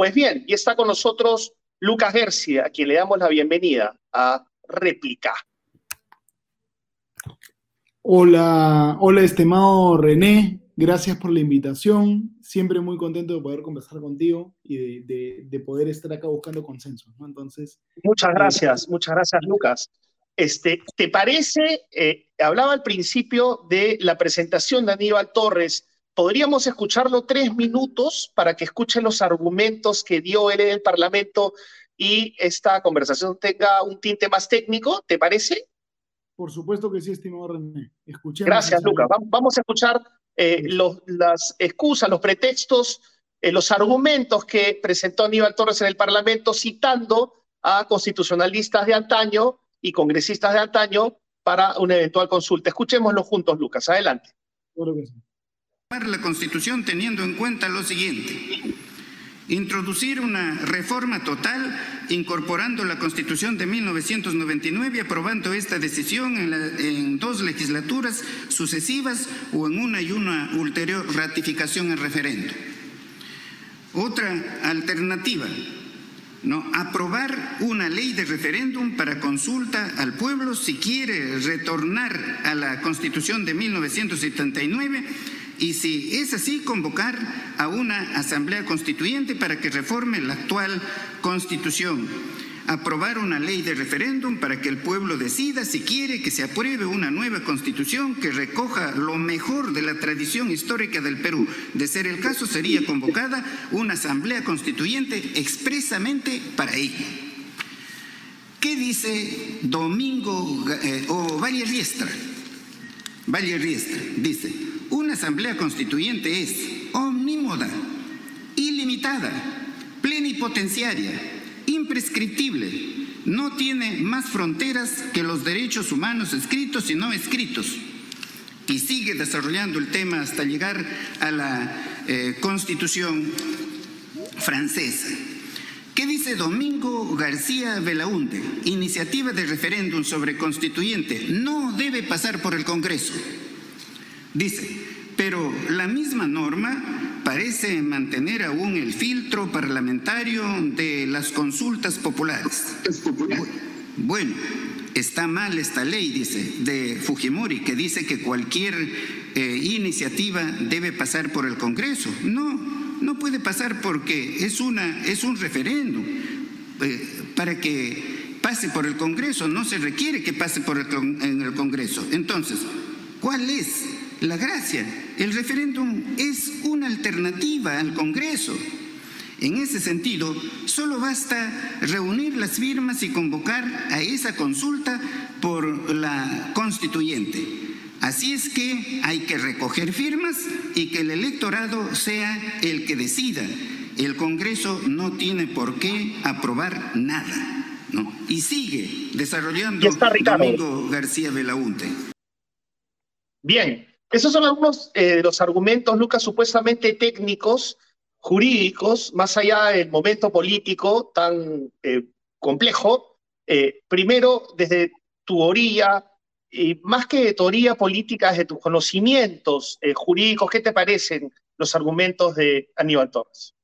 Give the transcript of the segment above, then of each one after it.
Pues bien, y está con nosotros Lucas García, a quien le damos la bienvenida a Réplica. Hola, hola estimado René, gracias por la invitación. Siempre muy contento de poder conversar contigo y de, poder estar acá buscando consenso. Entonces. Muchas gracias, muchas gracias, Lucas. Este, ¿Te parece? Eh, hablaba al principio de la presentación de Aníbal Torres. ¿Podríamos escucharlo tres minutos para que escuchen los argumentos que dio él en el Parlamento y esta conversación tenga un tinte más técnico? ¿Te parece? Por supuesto que sí, estimado René. Gracias, Lucas. Vamos a escuchar eh, las excusas, los pretextos, eh, los argumentos que presentó Aníbal Torres en el Parlamento citando a constitucionalistas de antaño y congresistas de antaño para una eventual consulta. Escuchémoslo juntos, Lucas. Adelante. La Constitución teniendo en cuenta lo siguiente. Introducir una reforma total incorporando la Constitución de 1999, aprobando esta decisión en, en, dos legislaturas sucesivas o en una y una ulterior ratificación en referendo. Otra alternativa, ¿no? aprobar una ley de referéndum para consulta al pueblo si quiere retornar a la Constitución de 1979 y si es así, convocar a una asamblea constituyente para que reforme la actual Constitución aprobar una ley de referéndum para que el pueblo decida si quiere que se apruebe una nueva constitución que recoja lo mejor de la tradición histórica del Perú. De ser el caso, sería convocada una asamblea constituyente expresamente para ello. ¿Qué dice Domingo eh, o Valle Riestra? Valle Riestra dice, una asamblea constituyente es omnímoda, ilimitada, plenipotenciaria, imprescriptible, no tiene más fronteras que los derechos humanos escritos y no escritos. Y sigue desarrollando el tema hasta llegar a la eh, constitución francesa. ¿Qué dice Domingo García Belaunde? Iniciativa de referéndum sobre constituyente no debe pasar por el Congreso. Dice, pero la misma norma parece mantener aún el filtro parlamentario de las consultas populares. Bueno, está mal esta ley, dice, de Fujimori, que dice que cualquier eh, iniciativa debe pasar por el Congreso. No, no puede pasar porque es, una, es un referéndum. Eh, para que pase por el Congreso, no se requiere que pase por el, en el Congreso. Entonces, ¿cuál es la gracia. El referéndum es una alternativa al Congreso. En ese sentido, solo basta reunir las firmas y convocar a esa consulta por la constituyente. Así es que hay que recoger firmas y que el electorado sea el que decida. El Congreso no tiene por qué aprobar nada. Y sigue desarrollando Domingo García Belaunte. Bien, esos son algunos eh, de los argumentos, Lucas, supuestamente técnicos, jurídicos, más allá del momento político tan eh, complejo. Eh, primero, desde tu orilla, y más que de teoría política, desde tus conocimientos jurídicos, ¿qué te parecen los argumentos de Aníbal Torres?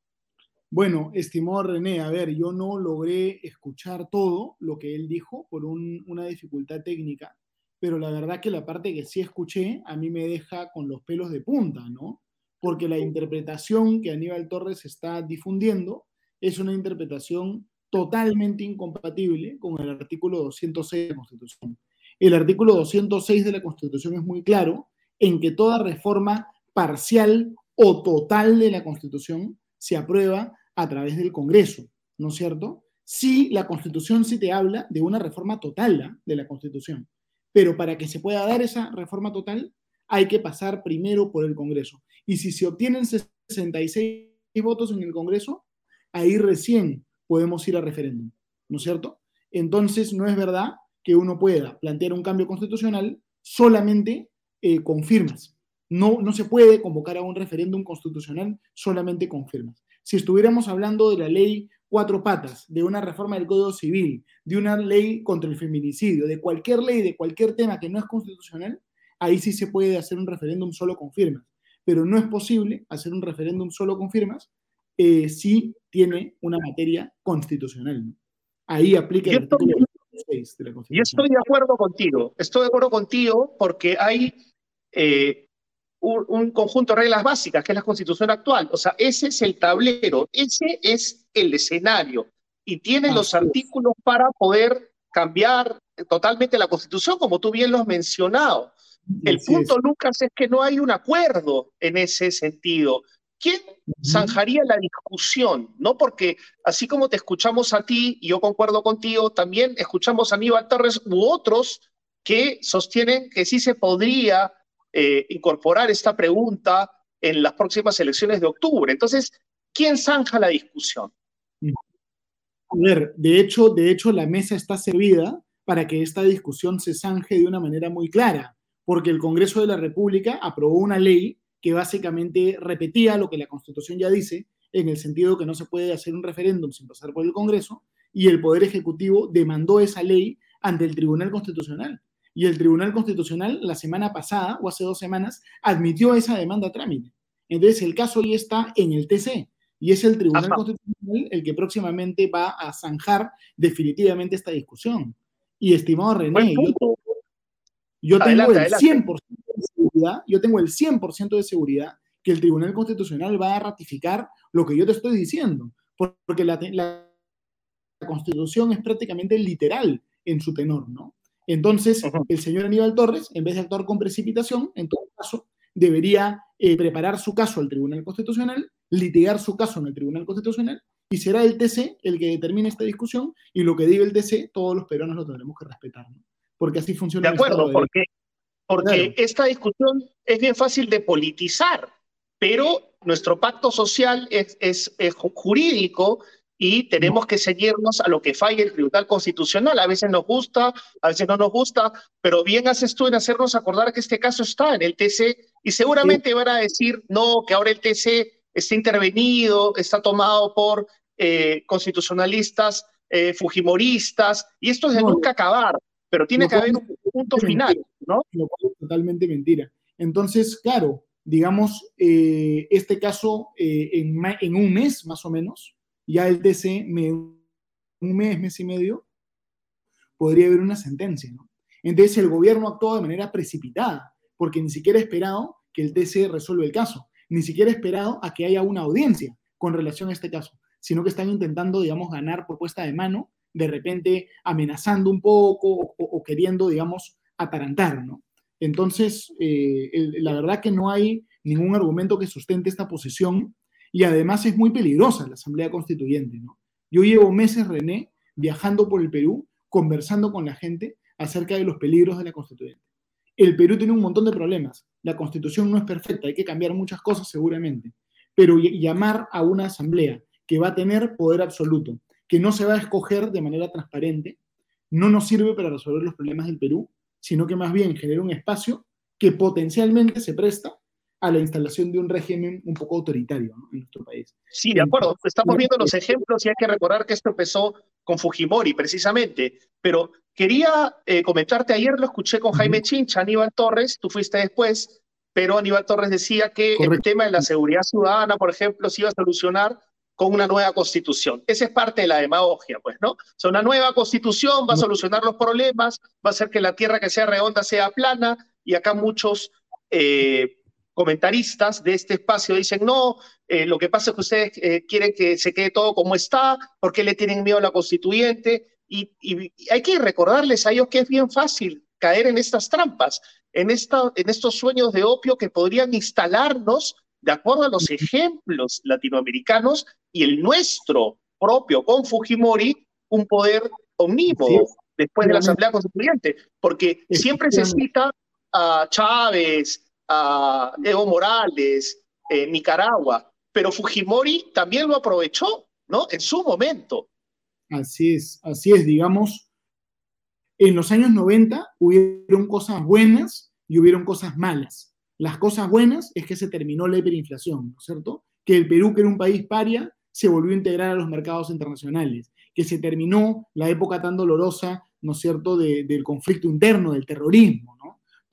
Bueno, estimado René, a ver, yo no logré escuchar todo lo que él dijo por una dificultad técnica pero la verdad que la parte que sí escuché a mí me deja con los pelos de punta, ¿no? Porque la interpretación que Aníbal Torres está difundiendo es una interpretación totalmente incompatible con el artículo 206 de la Constitución. El artículo 206 de la Constitución es muy claro en que toda reforma parcial o total de la Constitución se aprueba a través del Congreso, ¿no es cierto? Si la Constitución sí te habla de una reforma total ¿ah? de la Constitución. Pero para que se pueda dar esa reforma total, hay que pasar primero por el Congreso. Y si se obtienen 66 votos en el Congreso, ahí recién podemos ir a referéndum, ¿no es cierto? Entonces, no es verdad que uno pueda plantear un cambio constitucional solamente eh, con firmas. No, no se puede convocar a un referéndum constitucional solamente con firmas. Si estuviéramos hablando de la ley cuatro patas, de una reforma del Código Civil, de una ley contra el feminicidio, de cualquier ley, de cualquier tema que no es constitucional, ahí sí se puede hacer un referéndum solo con firmas. Pero no es posible hacer un referéndum solo con firmas eh, sí tiene una materia constitucional. Ahí aplica el artículo 6 de la Constitución. Yo estoy de acuerdo contigo, estoy de acuerdo contigo porque hay eh, un, conjunto de reglas básicas, que es la Constitución actual. O sea, ese es el tablero, ese es el escenario y tiene los artículos para poder cambiar totalmente la Constitución, como tú bien lo has mencionado. El punto, Lucas, es que no hay un acuerdo en ese sentido. ¿Quién zanjaría la discusión? ¿No? Porque así como te escuchamos a ti, y yo concuerdo contigo, también escuchamos a Aníbal Torres u otros que sostienen que sí se podría eh, incorporar esta pregunta en las próximas elecciones de octubre. Entonces, ¿quién zanja la discusión? A ver, de hecho, de hecho, la mesa está servida para que esta discusión se zanje de una manera muy clara, porque el Congreso de la República aprobó una ley que básicamente repetía lo que la Constitución ya dice, en el sentido que no se puede hacer un referéndum sin pasar por el Congreso, y el Poder Ejecutivo demandó esa ley ante el Tribunal Constitucional. Y el Tribunal Constitucional la semana pasada o hace dos semanas admitió esa demanda a trámite. Entonces el caso ya está en el TC y es el Tribunal Constitucional el que próximamente va a zanjar definitivamente esta discusión. Y estimado René, yo, tengo el 100% yo tengo el 100% de seguridad que el Tribunal Constitucional va a ratificar lo que yo te estoy diciendo, porque la, Constitución es prácticamente literal en su tenor, ¿no? Entonces, el señor Aníbal Torres, en vez de actuar con precipitación, en todo caso, debería eh, preparar su caso al Tribunal Constitucional, litigar su caso en el Tribunal Constitucional, y será el TC el que determine esta discusión, y lo que diga el TC, todos los peruanos lo tendremos que respetar, ¿no? Porque así funciona. De acuerdo, porque porque esta discusión es bien fácil de politizar, pero nuestro pacto social es, es, jurídico y tenemos que seguirnos a lo que falle el Tribunal Constitucional. A veces nos gusta, a veces no nos gusta, pero bien haces tú en hacernos acordar que este caso está en el TC y seguramente van a decir, no, que ahora el TC está intervenido, está tomado por eh, constitucionalistas, eh, fujimoristas, y esto es de nunca acabar, pero tiene que haber un punto final. ¿no? Lo cual es totalmente mentira. Entonces, claro, digamos, eh, este caso eh, en, en, un mes más o menos, ya el TC, me, un mes, mes y medio, podría haber una sentencia, ¿no? Entonces el gobierno actuó de manera precipitada, porque ni siquiera ha esperado que el TC resuelva el caso, ni siquiera ha esperado a que haya una audiencia con relación a este caso, sino que están intentando, digamos, ganar propuesta de mano, de repente amenazando un poco o, queriendo, digamos, atarantar. Entonces, eh, la verdad que no hay ningún argumento que sustente esta posición y además es muy peligrosa la Asamblea Constituyente, ¿no? Yo llevo meses, René, viajando por el Perú, conversando con la gente acerca de los peligros de la Constituyente. El Perú tiene un montón de problemas. La Constitución no es perfecta, hay que cambiar muchas cosas seguramente, pero llamar a una asamblea que va a tener poder absoluto, que no se va a escoger de manera transparente, no nos sirve para resolver los problemas del Perú sino que más bien genera un espacio que potencialmente se presta a la instalación de un régimen un poco autoritario en nuestro país. Sí, de acuerdo. Estamos viendo los ejemplos y hay que recordar que esto empezó con Fujimori, precisamente. Pero quería eh, comentarte, ayer lo escuché con Jaime Chincha, Aníbal Torres, tú fuiste después, pero Aníbal Torres decía que el tema de la seguridad ciudadana, por ejemplo, se iba a solucionar con una nueva constitución. Esa es parte de la demagogia, pues, ¿no? O sea, una nueva constitución va a solucionar los problemas, va a hacer que la tierra que sea redonda sea plana, y acá muchos eh, comentaristas de este espacio dicen, no, eh, lo que pasa es que ustedes eh, quieren que se quede todo como está, porque le tienen miedo a la constituyente, y, y, hay que recordarles a ellos que es bien fácil caer en estas trampas, en, esta, en estos sueños de opio que podrían instalarnos de acuerdo a los ejemplos latinoamericanos y el nuestro propio con Fujimori, un poder omnímodo después de la Asamblea Constituyente, porque siempre se cita a Chávez, a Evo Morales, eh, Nicaragua, pero Fujimori también lo aprovechó, ¿no? En su momento. Así es, así es, digamos, en los años 90 hubieron cosas buenas y hubieron cosas malas. Las cosas buenas es que se terminó la hiperinflación, ¿no es cierto? Que el Perú, que era un país paria, se volvió a integrar a los mercados internacionales, que se terminó la época tan dolorosa, ¿no es cierto?, del conflicto interno, del terrorismo.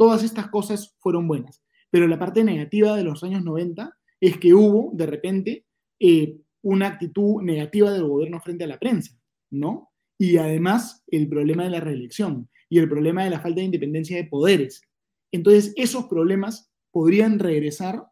Todas estas cosas fueron buenas. Pero la parte negativa de los años 90 es que hubo, de repente, eh, una actitud negativa del gobierno frente a la prensa, ¿no? Y además el problema de la reelección y el problema de la falta de independencia de poderes. Entonces, esos problemas podrían regresar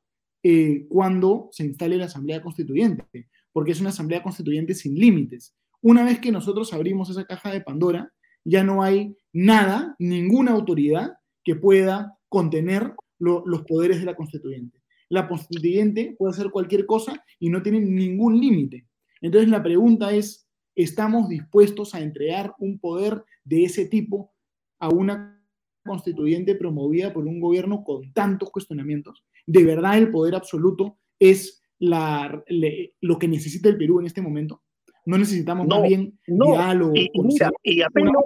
eh, cuando se instale la Asamblea Constituyente, porque es una Asamblea Constituyente sin límites. Una vez que nosotros abrimos esa caja de Pandora, ya no hay nada, ninguna autoridad que pueda contener los poderes de la constituyente. La constituyente puede hacer cualquier cosa y no tiene ningún límite. Entonces la pregunta es, ¿estamos dispuestos a entregar un poder de ese tipo a una constituyente promovida por un gobierno con tantos cuestionamientos? ¿De verdad el poder absoluto es lo que necesita el Perú en este momento? No necesitamos más bien diálogo. Y, y apelo,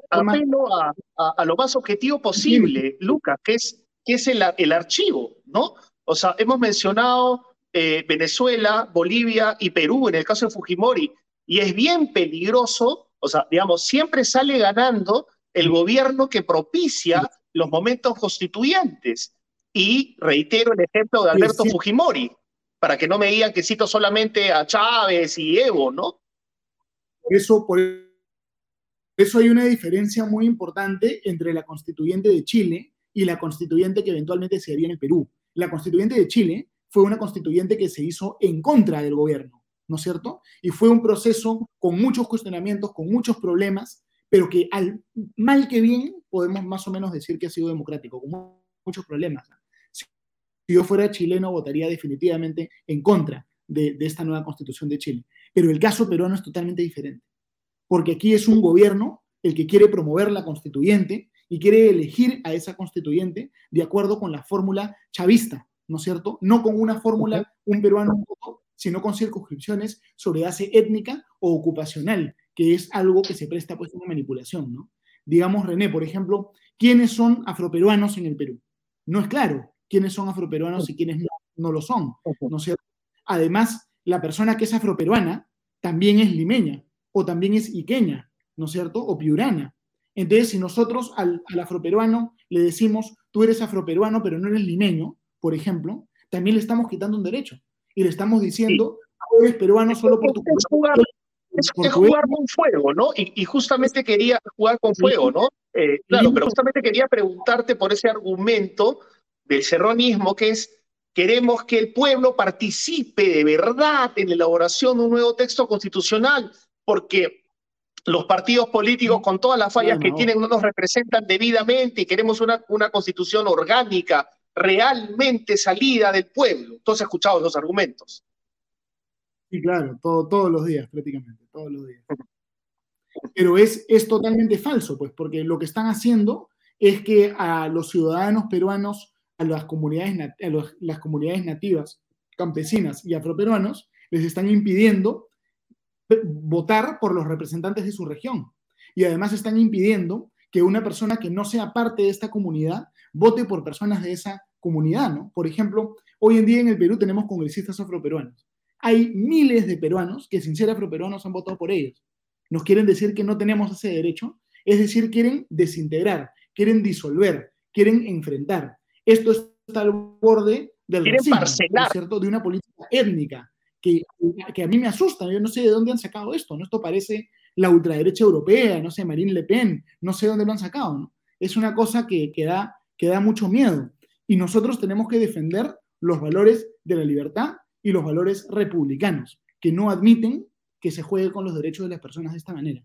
a, lo más objetivo posible, Lucas, que es, que es el, el, archivo, ¿no? O sea, hemos mencionado eh, Venezuela, Bolivia y Perú en el caso de Fujimori, y es bien peligroso, o sea, digamos, siempre sale ganando el gobierno que propicia los momentos constituyentes. Y reitero el ejemplo de Alberto Fujimori, para que no me digan que cito solamente a Chávez y Evo, ¿no? Eso, por eso hay una diferencia muy importante entre la constituyente de Chile y la constituyente que eventualmente se haría en el Perú. La constituyente de Chile fue una constituyente que se hizo en contra del gobierno, ¿no es cierto? Y fue un proceso con muchos cuestionamientos, con muchos problemas, pero que al mal que bien podemos más o menos decir que ha sido democrático, con muchos problemas. Si yo fuera chileno, votaría definitivamente en contra de, de esta nueva constitución de Chile. Pero el caso peruano es totalmente diferente, porque aquí es un gobierno el que quiere promover la constituyente y quiere elegir a esa constituyente de acuerdo con la fórmula chavista, ¿no es cierto? No con una fórmula, un peruano sino con circunscripciones sobre base étnica o ocupacional, que es algo que se presta pues a una manipulación, ¿no? Digamos, René, por ejemplo, ¿quiénes son afroperuanos en el Perú? No es claro quiénes son afroperuanos y quiénes no, no lo son, ¿no es cierto? Además, la persona que es afroperuana también es limeña o también es iqueña, ¿no es cierto? O piurana. Entonces, si nosotros al, afroperuano le decimos, tú eres afroperuano pero no eres limeño, por ejemplo, también le estamos quitando un derecho y le estamos diciendo, tú eres peruano solo por tu es jugar, es, jugar con fuego, ¿no? Y, justamente quería jugar con fuego, ¿no? Eh, claro, pero justamente quería preguntarte por ese argumento del serronismo que es Queremos que el pueblo participe de verdad en la elaboración de un nuevo texto constitucional, porque los partidos políticos, con todas las fallas que tienen, no nos representan debidamente y queremos una, una constitución orgánica, realmente salida del pueblo. Entonces, escuchado los argumentos. Sí, claro, todo, todos los días, prácticamente, todos los días. Pero es, es totalmente falso, pues, porque lo que están haciendo es que a los ciudadanos peruanos a las comunidades, a las comunidades nativas, campesinas y afroperuanos, les están impidiendo votar por los representantes de su región. Y además están impidiendo que una persona que no sea parte de esta comunidad vote por personas de esa comunidad, ¿no? Por ejemplo, hoy en día en el Perú tenemos congresistas afroperuanos. Hay miles de peruanos que sin ser afroperuanos han votado por ellos. Nos quieren decir que no tenemos ese derecho, es decir, quieren desintegrar, quieren disolver, quieren enfrentar. Esto está al borde del racismo, ¿cierto? de una política étnica que, que, a mí me asusta. Yo no sé de dónde han sacado esto. ¿no? Esto parece la ultraderecha europea, no sé, Marine Le Pen, no sé dónde lo han sacado. ¿no? Es una cosa que, que, da, que da mucho miedo. Y nosotros tenemos que defender los valores de la libertad y los valores republicanos, que no admiten que se juegue con los derechos de las personas de esta manera.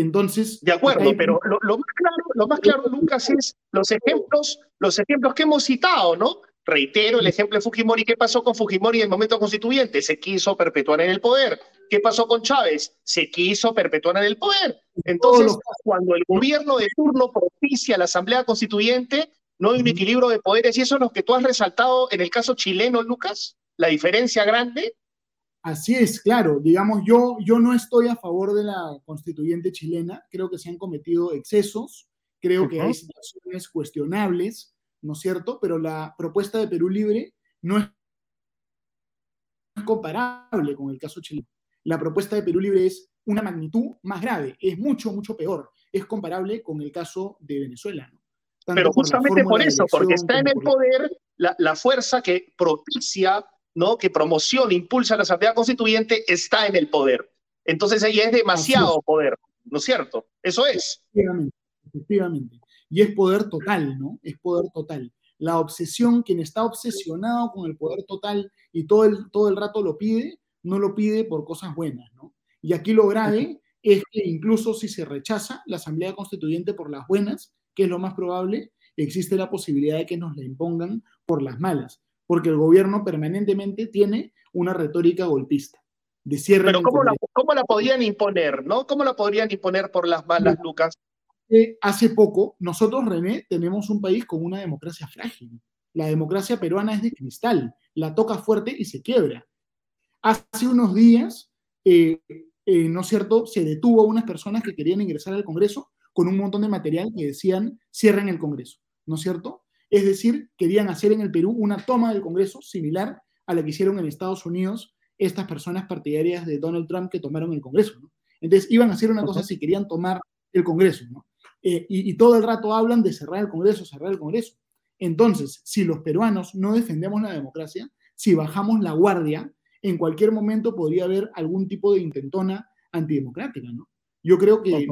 Entonces. De acuerdo, pero lo, más claro, lo más claro, Lucas, es los ejemplos, los ejemplos que hemos citado, ¿no? Reitero el ejemplo de Fujimori. ¿Qué pasó con Fujimori en el momento constituyente? Se quiso perpetuar en el poder. ¿Qué pasó con Chávez? Se quiso perpetuar en el poder. Entonces, cuando el gobierno de turno propicia la Asamblea Constituyente, no hay un equilibrio de poderes. Y eso es lo que tú has resaltado en el caso chileno, Lucas, la diferencia grande. Así es, claro. Digamos, yo, yo no estoy a favor de la constituyente chilena. Creo que se han cometido excesos. Creo que hay situaciones cuestionables, ¿no es cierto? Pero la propuesta de Perú Libre no es comparable con el caso chileno. La propuesta de Perú Libre es una magnitud más grave, es mucho, mucho peor. Es comparable con el caso de Venezuela. ¿no? Pero justamente por, eso, porque está en el poder la, la fuerza que propicia ¿no? que promociona, impulsa la Asamblea Constituyente, está en el poder. Entonces ahí es demasiado poder, ¿no es cierto? Eso es. Efectivamente, efectivamente. Y es poder total, ¿no? Es poder total. La obsesión, quien está obsesionado con el poder total y todo el, todo el rato lo pide, no lo pide por cosas buenas, ¿no? Y aquí lo grave es que incluso si se rechaza la Asamblea Constituyente por las buenas, que es lo más probable, existe la posibilidad de que nos la impongan por las malas, porque el gobierno permanentemente tiene una retórica golpista. De cierre Pero ¿cómo la, ¿cómo la, podrían imponer, no? ¿Cómo la podrían imponer por las malas, Lucas? hace poco, nosotros, René, tenemos un país con una democracia frágil. La democracia peruana es de cristal, la toca fuerte y se quiebra. Hace unos días, eh, eh, ¿no es cierto?, se detuvo a unas personas que querían ingresar al Congreso con un montón de material que decían cierren el Congreso, ¿no es cierto? Es decir, querían hacer en el Perú una toma del Congreso similar a la que hicieron en Estados Unidos estas personas partidarias de Donald Trump que tomaron el Congreso, ¿no? Entonces iban a hacer una cosa si querían tomar el Congreso, ¿no? Eh, y, y, todo el rato hablan de cerrar el Congreso, cerrar el Congreso. Entonces, si los peruanos no defendemos la democracia, si bajamos la guardia, en cualquier momento podría haber algún tipo de intentona antidemocrática, ¿no? Yo creo que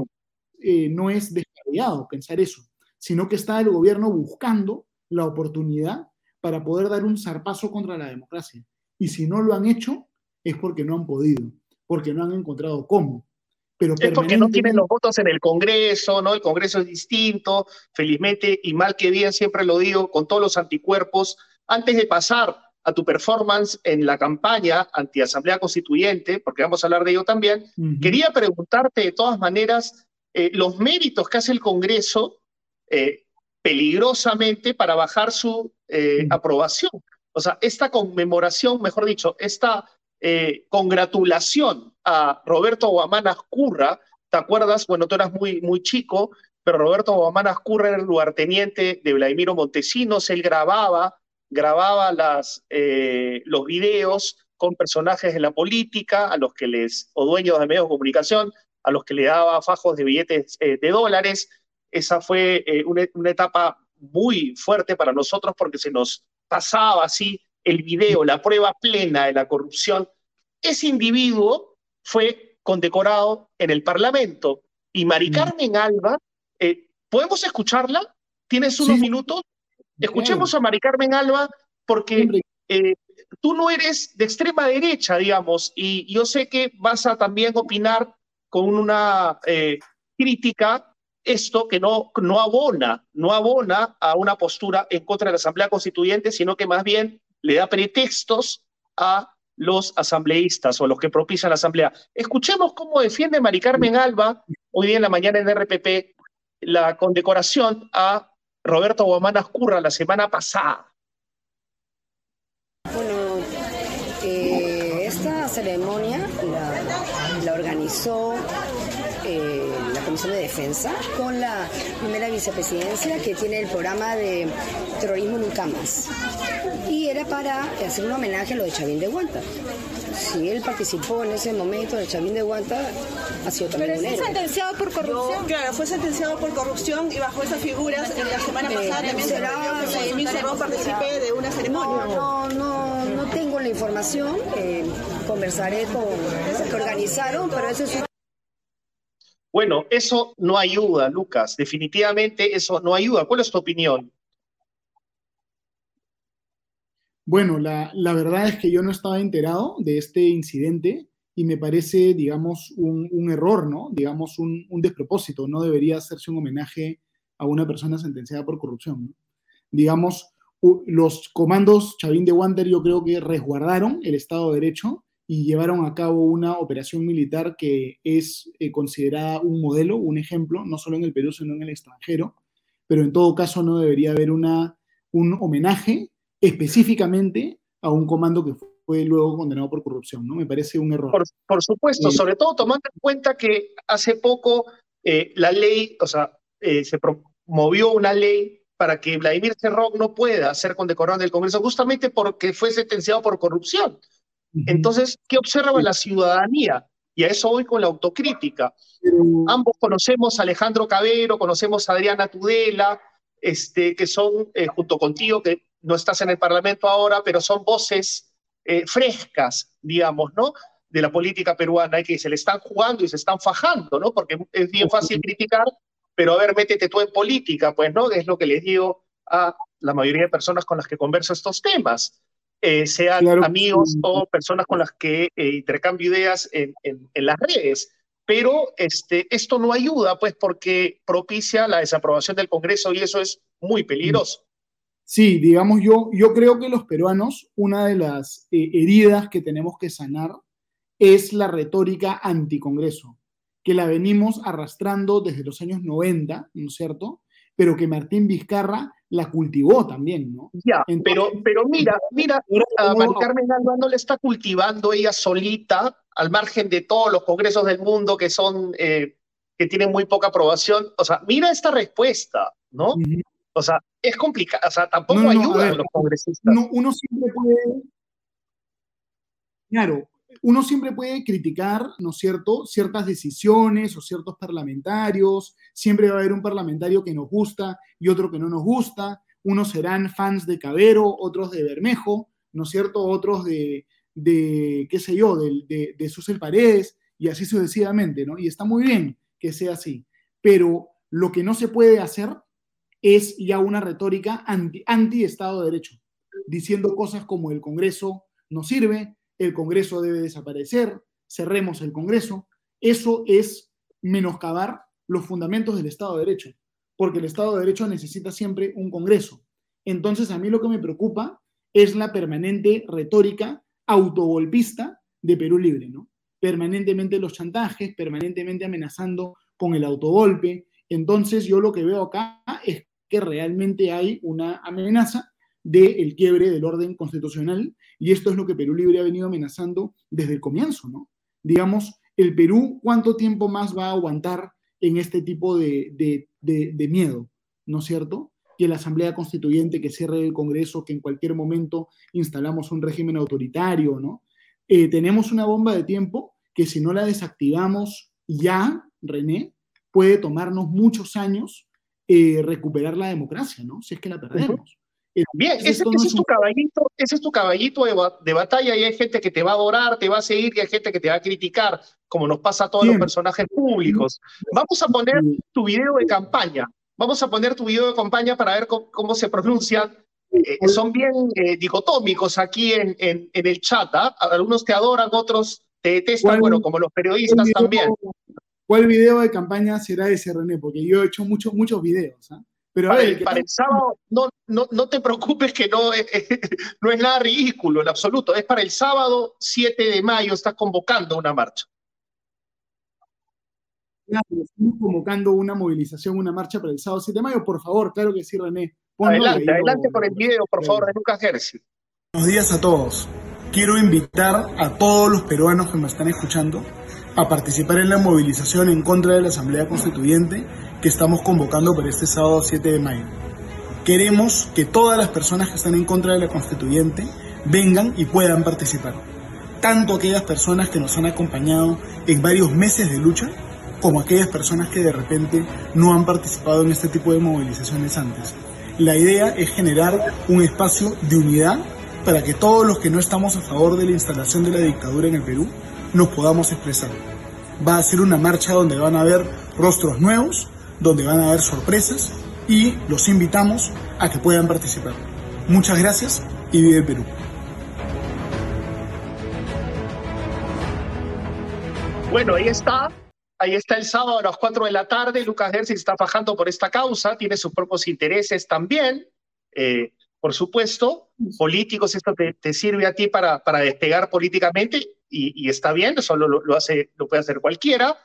eh, no es descabellado pensar eso, sino que está el gobierno buscando la oportunidad para poder dar un zarpazo contra la democracia. Y si no lo han hecho, es porque no han podido, porque no han encontrado cómo. Pero es porque no tienen los votos en el Congreso, ¿no? El Congreso es distinto, felizmente, y mal que bien, siempre lo digo, con todos los anticuerpos, antes de pasar a tu performance en la campaña anti-asamblea constituyente, porque vamos a hablar de ello también, quería preguntarte de todas maneras eh, los méritos que hace el Congreso eh, peligrosamente para bajar su eh, aprobación. O sea, esta conmemoración, mejor dicho, esta congratulación a Roberto Guamanas Curra, ¿te acuerdas? Bueno, tú eras muy, muy chico, pero Roberto Guamanas Curra era el lugarteniente de Vladimiro Montesinos, él grababa grababa las, eh, los videos con personajes de la política, a los que les, o dueños de medios de comunicación, a los que le daba fajos de billetes eh, de dólares. Esa fue eh, una, una, etapa muy fuerte para nosotros porque se nos pasaba así el video, la prueba plena de la corrupción. Ese individuo fue condecorado en el Parlamento y Mari Carmen Alba, ¿podemos escucharla? ¿Tienes unos minutos? Escuchemos a Mari Carmen Alba porque eh, tú no eres de extrema derecha, digamos, y yo sé que vas a también opinar con una eh, crítica esto que no, no abona, no abona a una postura en contra de la Asamblea Constituyente, sino que más bien le da pretextos a los asambleístas o los que propician la Asamblea. Escuchemos cómo defiende Mari Carmen Alba hoy día en la mañana en RPP la condecoración a Roberto Guamanas Curra la semana pasada. Bueno, eh, esta ceremonia la, organizó Comisión de Defensa con la primera vicepresidencia que tiene el programa de terrorismo nunca más. Y era para hacer un homenaje a lo de Chavín de Guanta si él participó en ese momento el Chavín de Guanta, ha sido también Pero fue sentenciado por corrupción. claro, fue sentenciado por corrupción y bajo esas figuras en la semana eh, pasada también se que Cerrón participe de una ceremonia. No, no, no, tengo la información. Eh, conversaré con los que organizaron, pero eso es bueno, eso no ayuda, Lucas. Definitivamente eso no ayuda. ¿Cuál es tu opinión? Bueno, la, verdad es que yo no estaba enterado de este incidente y me parece, digamos, un, error, ¿no? Digamos, un, despropósito. No debería hacerse un homenaje a una persona sentenciada por corrupción. Digamos, los comandos Chavín de Wander yo creo que resguardaron el Estado de Derecho y llevaron a cabo una operación militar que es eh, considerada un modelo, un ejemplo, no solo en el Perú, sino en el extranjero. Pero en todo caso no debería haber una, un homenaje específicamente a un comando que fue luego condenado por corrupción, ¿no? Me parece un error. Por, supuesto, eh, sobre todo tomando en cuenta que hace poco eh, la ley, o sea, se promovió una ley para que Vladimir Cerrón no pueda ser condecorado en el Congreso, justamente porque fue sentenciado por corrupción. Entonces, ¿qué observa la ciudadanía? Y a eso voy con la autocrítica. Ambos conocemos a Alejandro Cabero, conocemos a Adriana Tudela, este, que son, junto contigo, que no estás en el Parlamento ahora, pero son voces frescas, digamos, ¿no? De la política peruana y que se le están jugando y se están fajando, ¿no? Porque es bien fácil criticar, pero a ver, métete tú en política, pues, ¿no? Es lo que les digo a la mayoría de personas con las que converso estos temas. Sean amigos o personas con las que intercambio ideas en, en, en, las redes pero este, esto no ayuda, pues, porque propicia la desaprobación del Congreso y eso es muy peligroso. Sí, digamos, yo, yo creo que los peruanos, una de las eh, heridas que tenemos que sanar es la retórica anticongreso, que la venimos arrastrando desde los años 90, ¿no es cierto? Pero que Martín Vizcarra la cultivó también, ¿no? Ya, pero, pero mira, mira, a Carmen Alba no le está cultivando ella solita al margen de todos los congresos del mundo que son, eh, que tienen muy poca aprobación. O sea, mira esta respuesta, ¿no? O sea, es complicado, o sea, tampoco ayuda a, los congresistas. uno siempre puede, claro, uno siempre puede criticar, ¿no es cierto?, ciertas decisiones o ciertos parlamentarios. Siempre va a haber un parlamentario que nos gusta y otro que no nos gusta. Unos serán fans de Cabero, otros de Bermejo, ¿no es cierto?, otros de, de, qué sé yo, de, de, Susel Paredes y así sucesivamente, ¿no? Y está muy bien que sea así, pero lo que no se puede hacer es ya una retórica anti, anti Estado de Derecho, diciendo cosas como el Congreso no sirve, el Congreso debe desaparecer, cerremos el Congreso. Eso es menoscabar los fundamentos del Estado de Derecho, porque el Estado de Derecho necesita siempre un Congreso. Entonces, a mí lo que me preocupa es la permanente retórica autogolpista de Perú Libre, ¿no? Permanentemente los chantajes, permanentemente amenazando con el autogolpe. Entonces yo lo que veo acá es que realmente hay una amenaza del quiebre del orden constitucional y esto es lo que Perú Libre ha venido amenazando desde el comienzo, ¿no? Digamos, el Perú, ¿cuánto tiempo más va a aguantar en este tipo de, de, de miedo, ¿no es cierto? que la Asamblea Constituyente, que cierre el Congreso, que en cualquier momento instalamos un régimen autoritario, ¿no? Eh, tenemos una bomba de tiempo que si no la desactivamos ya, René, puede tomarnos muchos años eh, recuperar la democracia, ¿no? Si es que la perdemos. Bien, ese, es tu caballito, ese es tu caballito de, batalla y hay gente que te va a adorar, te va a seguir y hay gente que te va a criticar, como nos pasa a todos los personajes públicos. Vamos a poner tu video de campaña. Vamos a poner tu video de campaña para ver cómo, se pronuncia. Eh, son bien eh, dicotómicos aquí en, en, el chat. ¿ah? Algunos te adoran, otros te detestan, bueno, como los periodistas también. ¿Cuál video de campaña será ese, René? Porque yo he hecho muchos, muchos videos. Pero para, el, para el, sábado, no, no, no, te preocupes que no, eh, no es nada ridículo en absoluto. Es para el sábado 7 de mayo, está convocando una marcha estamos convocando una movilización, una marcha para el sábado 7 de mayo. Por favor, claro que sí, René. adelante, adelante con el video, por favor, de Lucas Gersi. Buenos días a todos. Quiero invitar a todos los peruanos que me están escuchando a participar en la movilización en contra de la Asamblea Constituyente que estamos convocando para este sábado 7 de mayo. Queremos que todas las personas que están en contra de la Constituyente vengan y puedan participar. Tanto aquellas personas que nos han acompañado en varios meses de lucha, como aquellas personas que de repente no han participado en este tipo de movilizaciones antes. La idea es generar un espacio de unidad para que todos los que no estamos a favor de la instalación de la dictadura en el Perú nos podamos expresar. Va a ser una marcha donde van a haber rostros nuevos, donde van a haber sorpresas y los invitamos a que puedan participar. Muchas gracias y vive Perú. Bueno, ahí está Ahí está el sábado a las 4 de la tarde. Lucas Gersi está bajando por esta causa, tiene sus propios intereses también, eh, por supuesto, políticos. Esto te, sirve a ti para, para despegar políticamente y, está bien, eso lo, lo, hace, lo puede hacer cualquiera.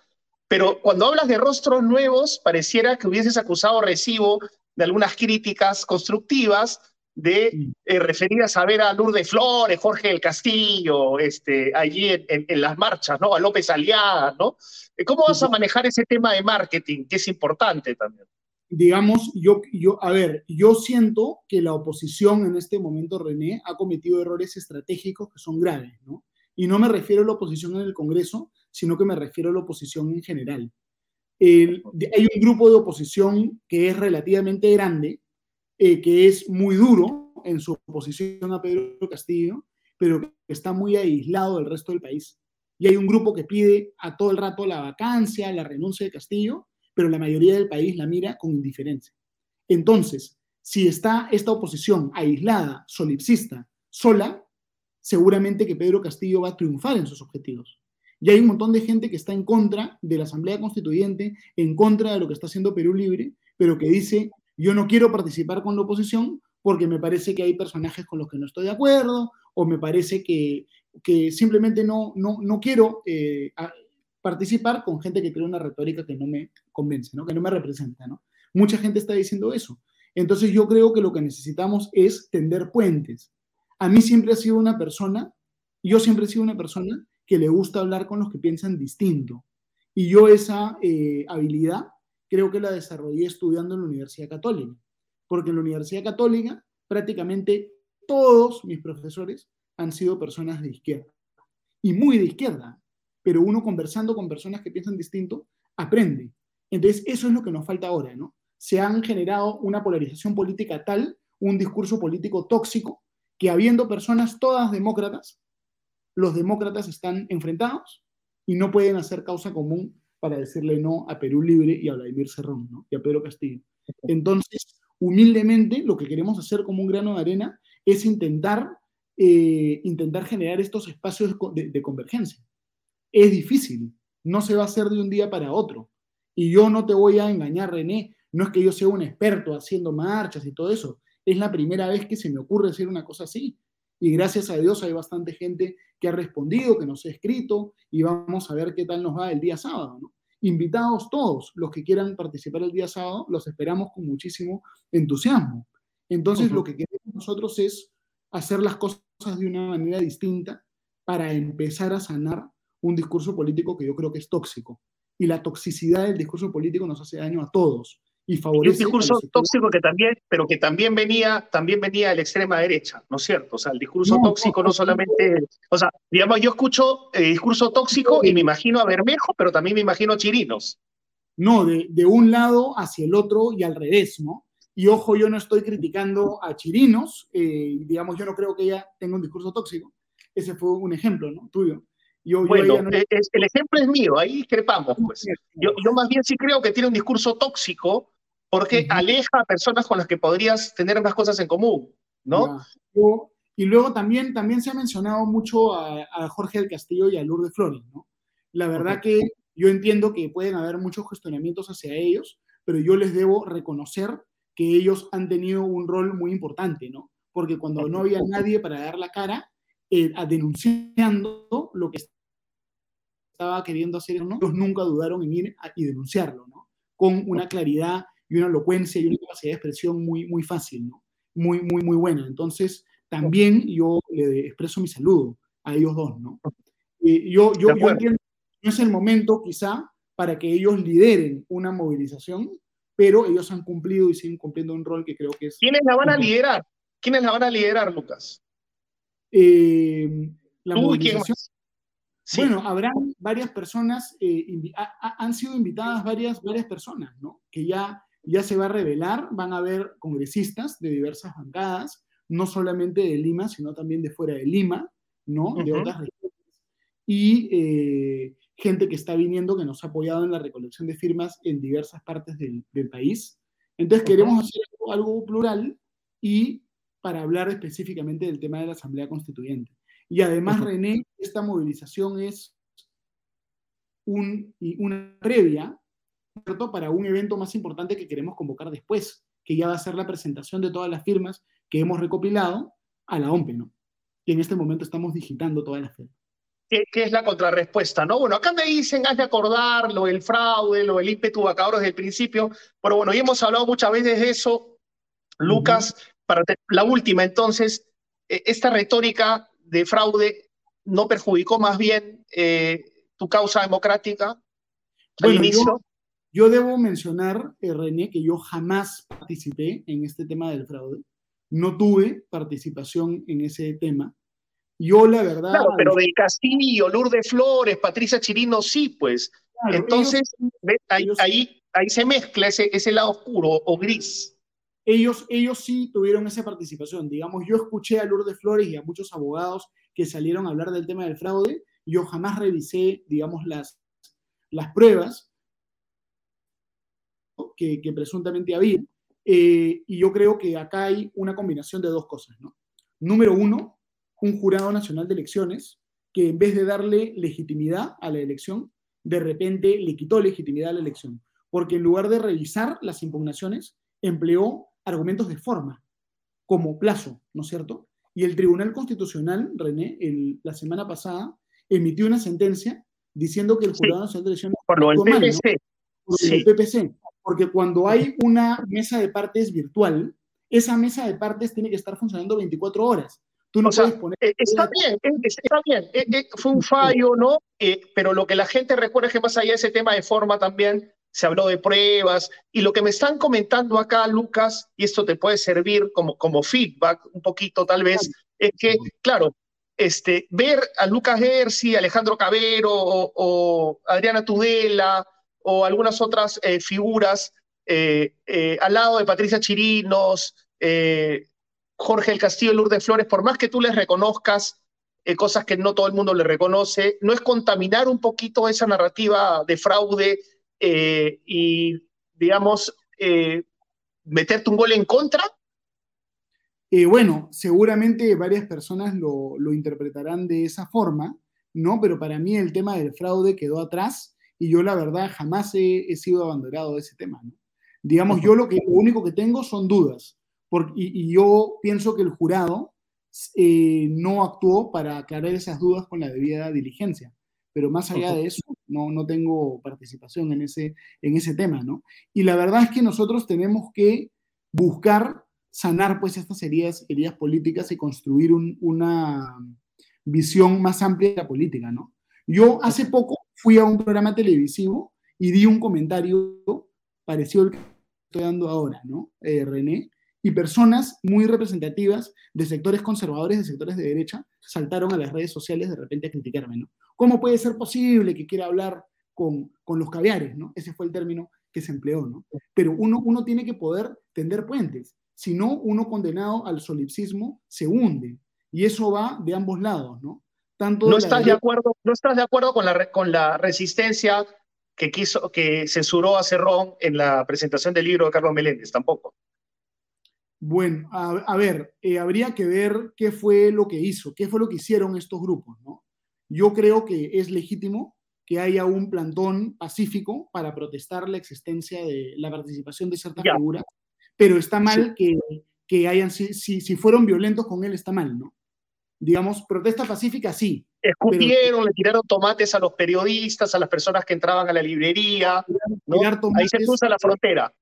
Pero cuando hablas de rostros nuevos, pareciera que hubieses acusado recibo de algunas críticas constructivas de eh, referidas a ver a Lourdes Flores, Jorge del Castillo, este, allí en, las marchas, ¿no? A López Aliaga, ¿no? Eh, ¿Cómo vas a manejar ese tema de marketing, que es importante también? Digamos, yo, yo, a ver, yo siento que la oposición en este momento, René, ha cometido errores estratégicos que son graves, ¿no? Y no me refiero a la oposición en el Congreso, sino que me refiero a la oposición en general. hay un grupo de oposición que es relativamente grande, eh, que es muy duro en su oposición a Pedro Castillo, pero que está muy aislado del resto del país. Y hay un grupo que pide a todo el rato la vacancia, la renuncia de Castillo, pero la mayoría del país la mira con indiferencia. Entonces, si está esta oposición aislada, solipsista, sola, seguramente que Pedro Castillo va a triunfar en sus objetivos. Y hay un montón de gente que está en contra de la Asamblea Constituyente, en contra de lo que está haciendo Perú Libre, pero que dice, yo no quiero participar con la oposición porque me parece que hay personajes con los que no estoy de acuerdo, o me parece que, que simplemente no, no, no quiero eh, participar con gente que tiene una retórica que no me convence, ¿no? que no me representa. ¿no? Mucha gente está diciendo eso. Entonces yo creo que lo que necesitamos es tender puentes. A mí siempre ha sido una persona, yo siempre he sido una persona que le gusta hablar con los que piensan distinto. Y yo esa eh, habilidad creo que la desarrollé estudiando en la Universidad Católica, porque en la Universidad Católica prácticamente todos mis profesores han sido personas de izquierda, y muy de izquierda, pero uno conversando con personas que piensan distinto, aprende. Entonces, eso es lo que nos falta ahora, ¿no? Se han generado una polarización política tal, un discurso político tóxico, que habiendo personas todas demócratas, los demócratas están enfrentados y no pueden hacer causa común para decirle no a Perú Libre y a Vladimir Cerrón, ¿no? Y a Pedro Castillo. Entonces, humildemente, lo que queremos hacer como un grano de arena es intentar, eh, intentar generar estos espacios de convergencia es difícil, no se va a hacer de un día para otro. Y yo no te voy a engañar, René, no es que yo sea un experto haciendo marchas y todo eso, es la primera vez que se me ocurre decir una cosa así. Y gracias a Dios hay bastante gente que ha respondido, que nos ha escrito, y vamos a ver qué tal nos va el día sábado. Invitados todos los que quieran participar el día sábado, los esperamos con muchísimo entusiasmo. Entonces, lo que queremos nosotros es hacer las cosas de una manera distinta para empezar a sanar un discurso político que yo creo que es tóxico. Y la toxicidad del discurso político nos hace daño a todos y favorece. Un discurso tóxico que también, pero que también venía, también venía de la extrema derecha, ¿no es cierto? O sea, el discurso tóxico no, solamente, o sea, digamos, yo escucho eh, discurso tóxico y me imagino a Bermejo, pero también me imagino a Chirinos. No, de, de un lado hacia el otro y al revés, ¿no? Y ojo, yo no estoy criticando a Chirinos, eh, digamos, yo no creo que ella tenga un discurso tóxico. Ese fue un ejemplo, ¿no? Tuyo bueno, e, el ejemplo es mío, ahí discrepamos. Pues. Yo, más bien sí creo que tiene un discurso tóxico porque aleja a personas con las que podrías tener más cosas en común, ¿no? y luego también, también se ha mencionado mucho a, Jorge del Castillo y a Lourdes Flores, ¿no? La verdad que yo entiendo que pueden haber muchos cuestionamientos hacia ellos, pero yo les debo reconocer que ellos han tenido un rol muy importante, ¿no? Porque cuando no había nadie para dar la cara, eh, denunciando lo que estaba queriendo hacer, ¿no? ellos nunca dudaron en ir y denunciarlo, ¿no? Con una claridad y una elocuencia y una capacidad de expresión muy, muy fácil, ¿no? Muy, muy, muy buena. Entonces, también yo le expreso mi saludo a ellos dos, ¿no? Eh, yo, yo, yo entiendo que no es el momento quizá para que ellos lideren una movilización, pero ellos han cumplido y siguen cumpliendo un rol que creo que es... ¿Quiénes la van a liderar? ¿Quiénes la van a liderar, Lucas? Eh, la movilización. Bueno, habrán varias personas, eh, han sido invitadas varias, varias personas, ¿no? Que ya, ya se va a revelar, van a haber congresistas de diversas bancadas, no solamente de Lima, sino también de fuera de Lima, ¿no? De otras regiones. Y eh, gente que está viniendo, que nos ha apoyado en la recolección de firmas en diversas partes del, país. Entonces queremos hacer algo plural y para hablar específicamente del tema de la Asamblea Constituyente. Y además, René, esta movilización es un, una previa ¿cierto? para un evento más importante que queremos convocar después, que ya va a ser la presentación de todas las firmas que hemos recopilado a la OMPE, ¿no? Que en este momento estamos digitando todas las firmas. ¿Qué, es la contrarrespuesta? ¿no? Bueno, acá me dicen, has de acordar lo del fraude, lo del ímpetu acá desde el principio, pero bueno, ya hemos hablado muchas veces de eso. Lucas, la última, entonces, e, esta retórica de fraude no perjudicó más bien eh, tu causa democrática al inicio. Yo, debo mencionar, eh, René, que yo jamás participé en este tema del fraude. No tuve participación en ese tema. Yo, la verdad. Claro, pero del Castillo, Lourdes Flores, Patricia Chirino, sí, pues. Entonces, ahí, ahí, ahí, se mezcla ese, ese lado oscuro o gris ellos, ellos sí tuvieron esa participación. Digamos, yo escuché a Lourdes Flores y a muchos abogados que salieron a hablar del tema del fraude. Yo jamás revisé, digamos, las, las pruebas que, presuntamente había. Eh, y yo creo que acá hay una combinación de dos cosas, ¿no? Número uno, un jurado nacional de elecciones que en vez de darle legitimidad a la elección, de repente le quitó legitimidad a la elección, porque en lugar de revisar las impugnaciones, empleó argumentos de forma, como plazo, ¿no es cierto? Y el Tribunal Constitucional, René, la semana pasada, emitió una sentencia diciendo que el Jurado Nacional de Elecciones... Por lo del PPC. Por lo PPC. Porque cuando hay una mesa de partes virtual, esa mesa de partes tiene que estar funcionando 24 horas. Tú no puedes poner... Eh, está bien, eh, está bien. Eh, fue un fallo, ¿no? pero lo que la gente recuerda es que más allá de ese tema de forma también, se habló de pruebas, y lo que me están comentando acá, Lucas, y esto te puede servir como, como feedback un poquito tal vez, es que, claro, este, ver a Lucas Gersi, Alejandro Cabero o, Adriana Tudela o algunas otras eh, figuras eh, eh, al lado de Patricia Chirinos, Jorge el Castillo, Lourdes Flores, por más que tú les reconozcas cosas que no todo el mundo le reconoce, no es contaminar un poquito esa narrativa de fraude eh, y, digamos, eh, meterte un gol en contra? Eh, bueno, seguramente varias personas lo, interpretarán de esa forma, ¿no? Pero para mí el tema del fraude quedó atrás y yo la verdad jamás he, sido abanderado de ese tema, ¿no? Digamos, yo lo, que, lo único que tengo son dudas, y, y, yo pienso que el jurado no actuó para aclarar esas dudas con la debida diligencia pero más allá de eso, no, no tengo participación en ese, en ese tema, ¿no? Y la verdad es que nosotros tenemos que buscar sanar pues estas heridas, heridas políticas y construir una visión más amplia de la política, ¿no? Yo hace poco fui a un programa televisivo y di un comentario parecido al que estoy dando ahora, ¿no? Eh, René, y personas muy representativas de sectores conservadores, de sectores de derecha, saltaron a las redes sociales de repente a criticarme, ¿no? ¿Cómo puede ser posible que quiera hablar con, con los caviares, ¿no? Ese fue el término que se empleó, ¿no? Pero uno, uno tiene que poder tender puentes, si no, uno condenado al solipsismo se hunde, y eso va de ambos lados, ¿no? Tanto no, estás de acuerdo, no estás de acuerdo con la, con la resistencia que, quiso, que censuró a Cerrón en la presentación del libro de Carlos Meléndez, tampoco. Bueno, a, ver, eh, habría que ver qué fue lo que hizo, qué fue lo que hicieron estos grupos, ¿no? Yo creo que es legítimo que haya un plantón pacífico para protestar la existencia de la participación de ciertas figuras, pero está mal que, que, hayan, si, si, fueron violentos con él, está mal, ¿no? Digamos, protesta pacífica, sí. Escupieron, le tiraron tomates a los periodistas, a las personas que entraban a la librería, ¿no? Ahí se cruza la frontera.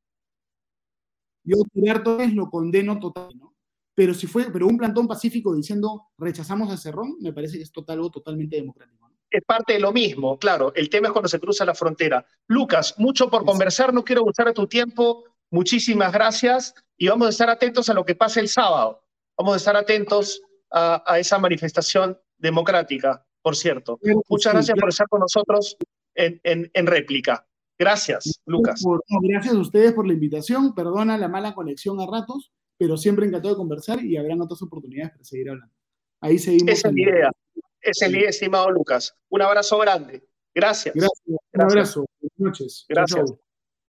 Yo tirar es lo condeno total, ¿no? Pero si fue, pero un plantón pacífico diciendo rechazamos a Cerrón, me parece que es total, algo totalmente democrático. Es parte de lo mismo, claro. El tema es cuando se cruza la frontera. Lucas, mucho por conversar, no quiero usar tu tiempo. Muchísimas gracias y vamos a estar atentos a lo que pase el sábado. Vamos a estar atentos a, esa manifestación democrática, por cierto. Muchas gracias por estar con nosotros en, en réplica. Gracias, Lucas. gracias a ustedes por la invitación. Perdona la mala conexión a ratos, pero siempre encantado de conversar y habrán otras oportunidades para seguir hablando. Ahí seguimos. Esa es la idea. Esa es la idea, estimado Lucas. Un abrazo grande. Gracias. Gracias. Un abrazo. Buenas noches. Gracias.